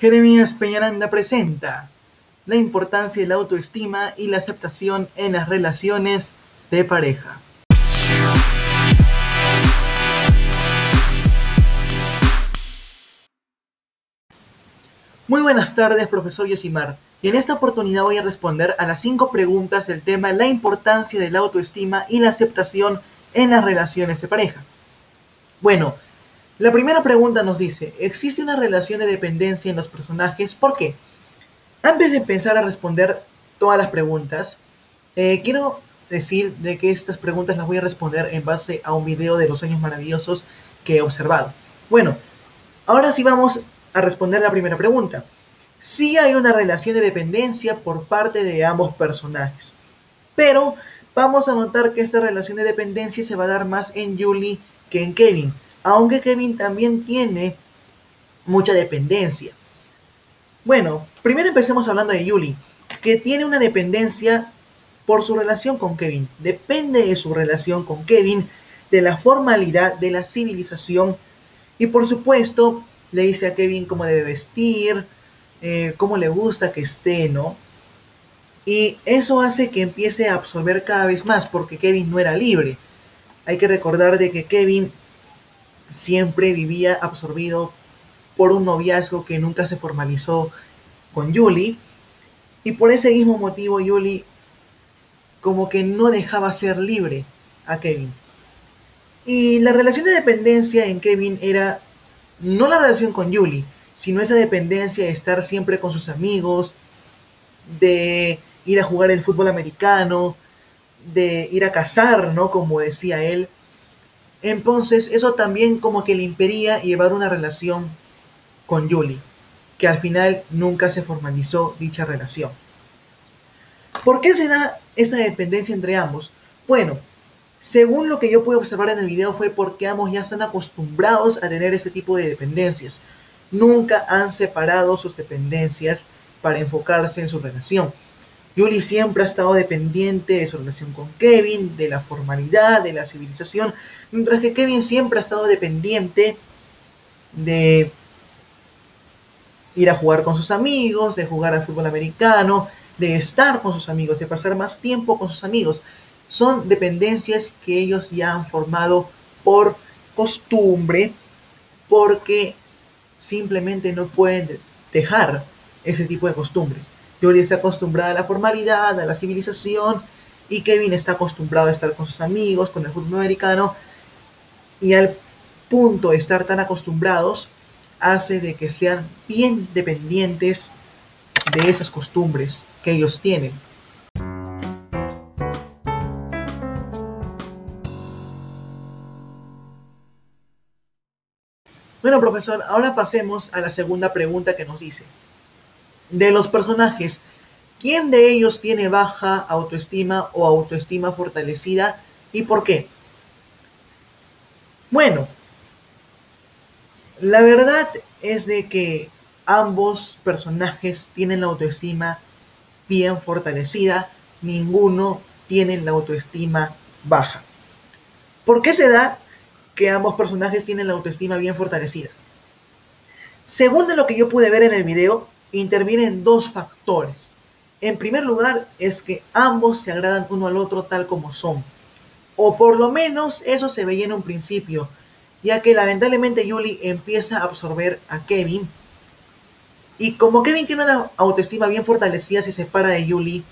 Jeremías Peñaranda presenta la importancia de la autoestima y la aceptación en las relaciones de pareja. Muy buenas tardes, profesor Yosimar. Y en esta oportunidad voy a responder a las cinco preguntas del tema la importancia de la autoestima y la aceptación en las relaciones de pareja. Bueno, la primera pregunta nos dice, ¿existe una relación de dependencia en los personajes? ¿Por qué? Antes de empezar a responder todas las preguntas, eh, quiero decir de que estas preguntas las voy a responder en base a un video de los años maravillosos que he observado. Bueno, ahora sí vamos a responder la primera pregunta. Sí hay una relación de dependencia por parte de ambos personajes, pero vamos a notar que esta relación de dependencia se va a dar más en Julie que en Kevin aunque Kevin también tiene mucha dependencia. Bueno, primero empecemos hablando de Yuli, que tiene una dependencia por su relación con Kevin. Depende de su relación con Kevin, de la formalidad, de la civilización. Y por supuesto, le dice a Kevin cómo debe vestir, eh, cómo le gusta que esté, ¿no? Y eso hace que empiece a absorber cada vez más, porque Kevin no era libre. Hay que recordar de que Kevin siempre vivía absorbido por un noviazgo que nunca se formalizó con Julie. Y por ese mismo motivo Julie como que no dejaba ser libre a Kevin. Y la relación de dependencia en Kevin era no la relación con Julie, sino esa dependencia de estar siempre con sus amigos, de ir a jugar el fútbol americano, de ir a cazar, ¿no? Como decía él, entonces, eso también como que le impedía llevar una relación con Julie, que al final nunca se formalizó dicha relación. ¿Por qué se da esa dependencia entre ambos? Bueno, según lo que yo pude observar en el video fue porque ambos ya están acostumbrados a tener ese tipo de dependencias. Nunca han separado sus dependencias para enfocarse en su relación. Julie siempre ha estado dependiente de su relación con Kevin, de la formalidad, de la civilización, mientras que Kevin siempre ha estado dependiente de ir a jugar con sus amigos, de jugar al fútbol americano, de estar con sus amigos, de pasar más tiempo con sus amigos. Son dependencias que ellos ya han formado por costumbre, porque simplemente no pueden dejar ese tipo de costumbres. Julie está acostumbrada a la formalidad, a la civilización, y Kevin está acostumbrado a estar con sus amigos, con el fútbol americano, y al punto de estar tan acostumbrados, hace de que sean bien dependientes de esas costumbres que ellos tienen. Bueno, profesor, ahora pasemos a la segunda pregunta que nos dice de los personajes, ¿quién de ellos tiene baja autoestima o autoestima fortalecida y por qué? Bueno, la verdad es de que ambos personajes tienen la autoestima bien fortalecida, ninguno tiene la autoestima baja. ¿Por qué se da que ambos personajes tienen la autoestima bien fortalecida? Según de lo que yo pude ver en el video, intervienen dos factores. En primer lugar, es que ambos se agradan uno al otro tal como son. O por lo menos eso se veía en un principio, ya que lamentablemente Julie empieza a absorber a Kevin. Y como Kevin tiene una autoestima bien fortalecida, se separa de Julie,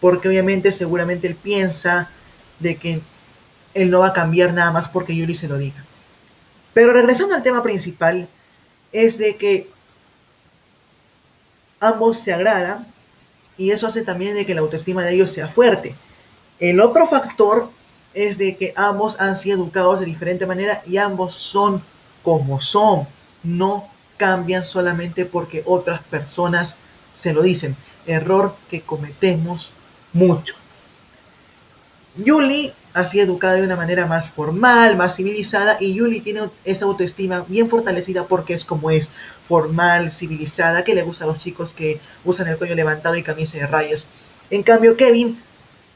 porque obviamente seguramente él piensa de que él no va a cambiar nada más porque Julie se lo diga. Pero regresando al tema principal, es de que ambos se agradan y eso hace también de que la autoestima de ellos sea fuerte. El otro factor es de que ambos han sido educados de diferente manera y ambos son como son, no cambian solamente porque otras personas se lo dicen. Error que cometemos mucho. Yuli sido educada de una manera más formal, más civilizada, y Yuli tiene esa autoestima bien fortalecida porque es como es, formal, civilizada, que le gusta a los chicos que usan el cuello levantado y camisa de rayas. En cambio, Kevin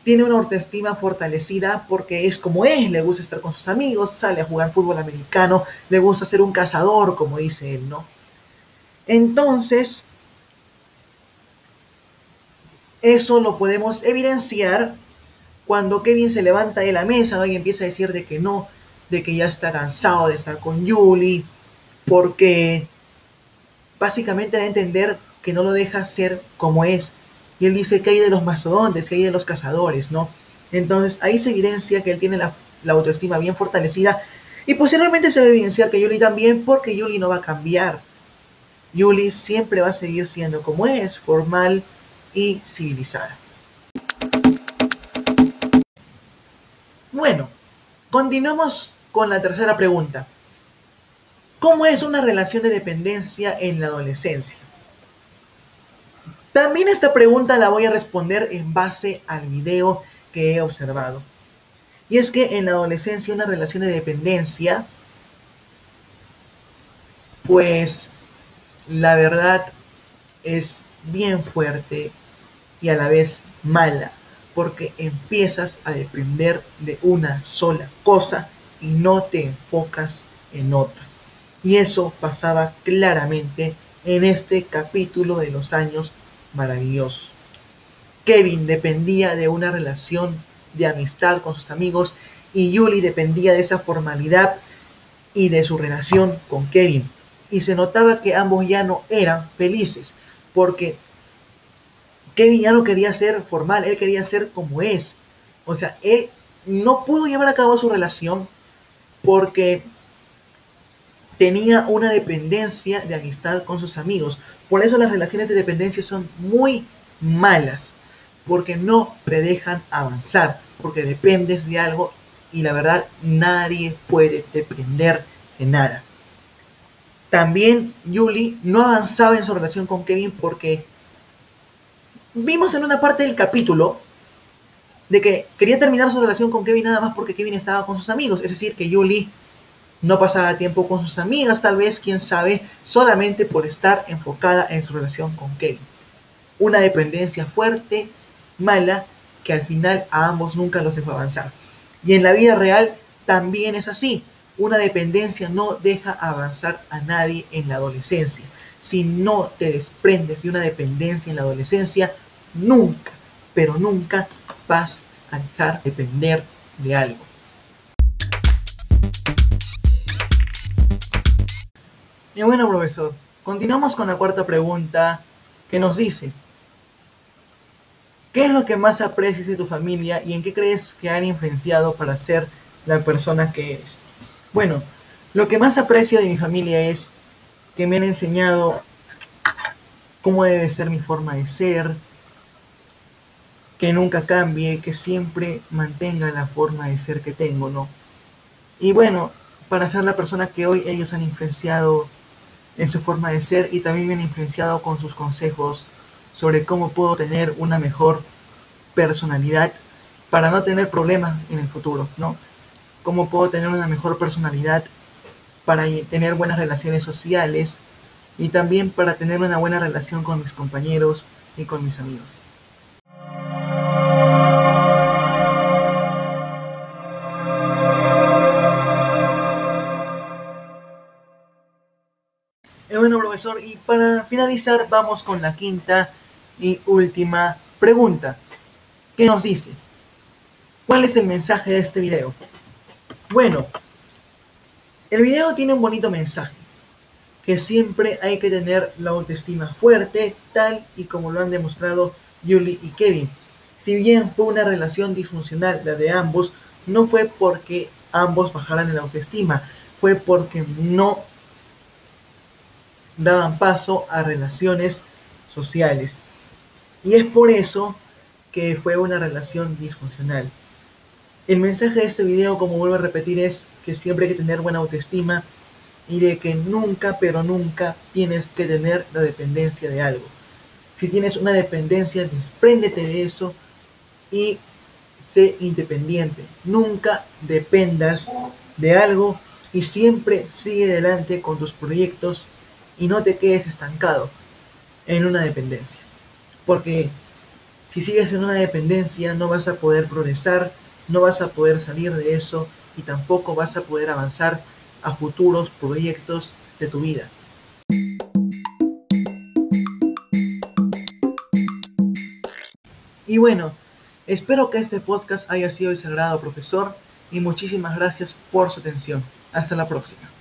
tiene una autoestima fortalecida porque es como es, le gusta estar con sus amigos, sale a jugar fútbol americano, le gusta ser un cazador, como dice él, ¿no? Entonces, eso lo podemos evidenciar cuando Kevin se levanta de la mesa y empieza a decir de que no, de que ya está cansado de estar con Julie, porque básicamente da a entender que no lo deja ser como es. Y él dice que hay de los mastodontes, que hay de los cazadores, ¿no? Entonces ahí se evidencia que él tiene la, autoestima bien fortalecida. Y posiblemente se debe evidenciar que Julie también, porque Julie no va a cambiar. Julie siempre va a seguir siendo como es, formal y civilizada. Bueno, continuamos con la tercera pregunta. ¿Cómo es una relación de dependencia en la adolescencia? También esta pregunta la voy a responder en base al video que he observado. Y es que en la adolescencia una relación de dependencia, pues la verdad es bien fuerte y a la vez mala, porque empiezas a depender de una sola cosa y no te enfocas en otras. Y eso pasaba claramente en este capítulo de los años maravillosos. Kevin dependía de una relación de amistad con sus amigos y Julie dependía de esa formalidad y de su relación con Kevin. Y se notaba que ambos ya no eran felices porque Kevin ya no quería ser formal, él quería ser como es. O sea, él no pudo llevar a cabo su relación porque tenía una dependencia de amistad con sus amigos. Por eso las relaciones de dependencia son muy malas, porque no te dejan avanzar, porque dependes de algo y la verdad nadie puede depender de nada. También Julie no avanzaba en su relación con Kevin porque vimos en una parte del capítulo de que quería terminar su relación con Kevin nada más porque Kevin estaba con sus amigos, es decir, que Julie no pasaba tiempo con sus amigas, tal vez, quién sabe, solamente por estar enfocada en su relación con Kevin. Una dependencia fuerte, mala, que al final a ambos nunca los dejó avanzar. Y en la vida real también es así. Una dependencia no deja avanzar a nadie en la adolescencia. Si no te desprendes de una dependencia en la adolescencia, nunca, pero nunca vas a dejar de depender de algo. Y bueno, profesor, continuamos con la cuarta pregunta que nos dice, ¿qué es lo que más aprecias de tu familia y en qué crees que han influenciado para ser la persona que eres? Bueno, lo que más aprecio de mi familia es que me han enseñado cómo debe ser mi forma de ser, que nunca cambie, que siempre mantenga la forma de ser que tengo, ¿no? Y bueno, para ser la persona que hoy ellos han influenciado en su forma de ser y también me han influenciado con sus consejos sobre cómo puedo tener una mejor personalidad para no tener problemas en el futuro, ¿no? Cómo puedo tener una mejor personalidad para tener buenas relaciones sociales y también para tener una buena relación con mis compañeros y con mis amigos. Bueno, profesor, y para finalizar vamos con la quinta y última pregunta. ¿Qué nos dice? ¿Cuál es el mensaje de este video? Bueno, el video tiene un bonito mensaje, que siempre hay que tener la autoestima fuerte, tal y como lo han demostrado Julie y Kevin. Si bien fue una relación disfuncional la de ambos, no fue porque ambos bajaran la autoestima, fue porque no daban paso a relaciones sociales. Y es por eso que fue una relación disfuncional. El mensaje de este video, como vuelvo a repetir, es que siempre hay que tener buena autoestima y de que nunca, pero nunca tienes que tener la dependencia de algo. Si tienes una dependencia, despréndete de eso y sé independiente. Nunca dependas de algo y siempre sigue adelante con tus proyectos y no te quedes estancado en una dependencia. Porque si sigues en una dependencia no vas a poder progresar, no vas a poder salir de eso y tampoco vas a poder avanzar a futuros proyectos de tu vida. Y bueno, espero que este podcast haya sido de sagrado, profesor, y muchísimas gracias por su atención. Hasta la próxima.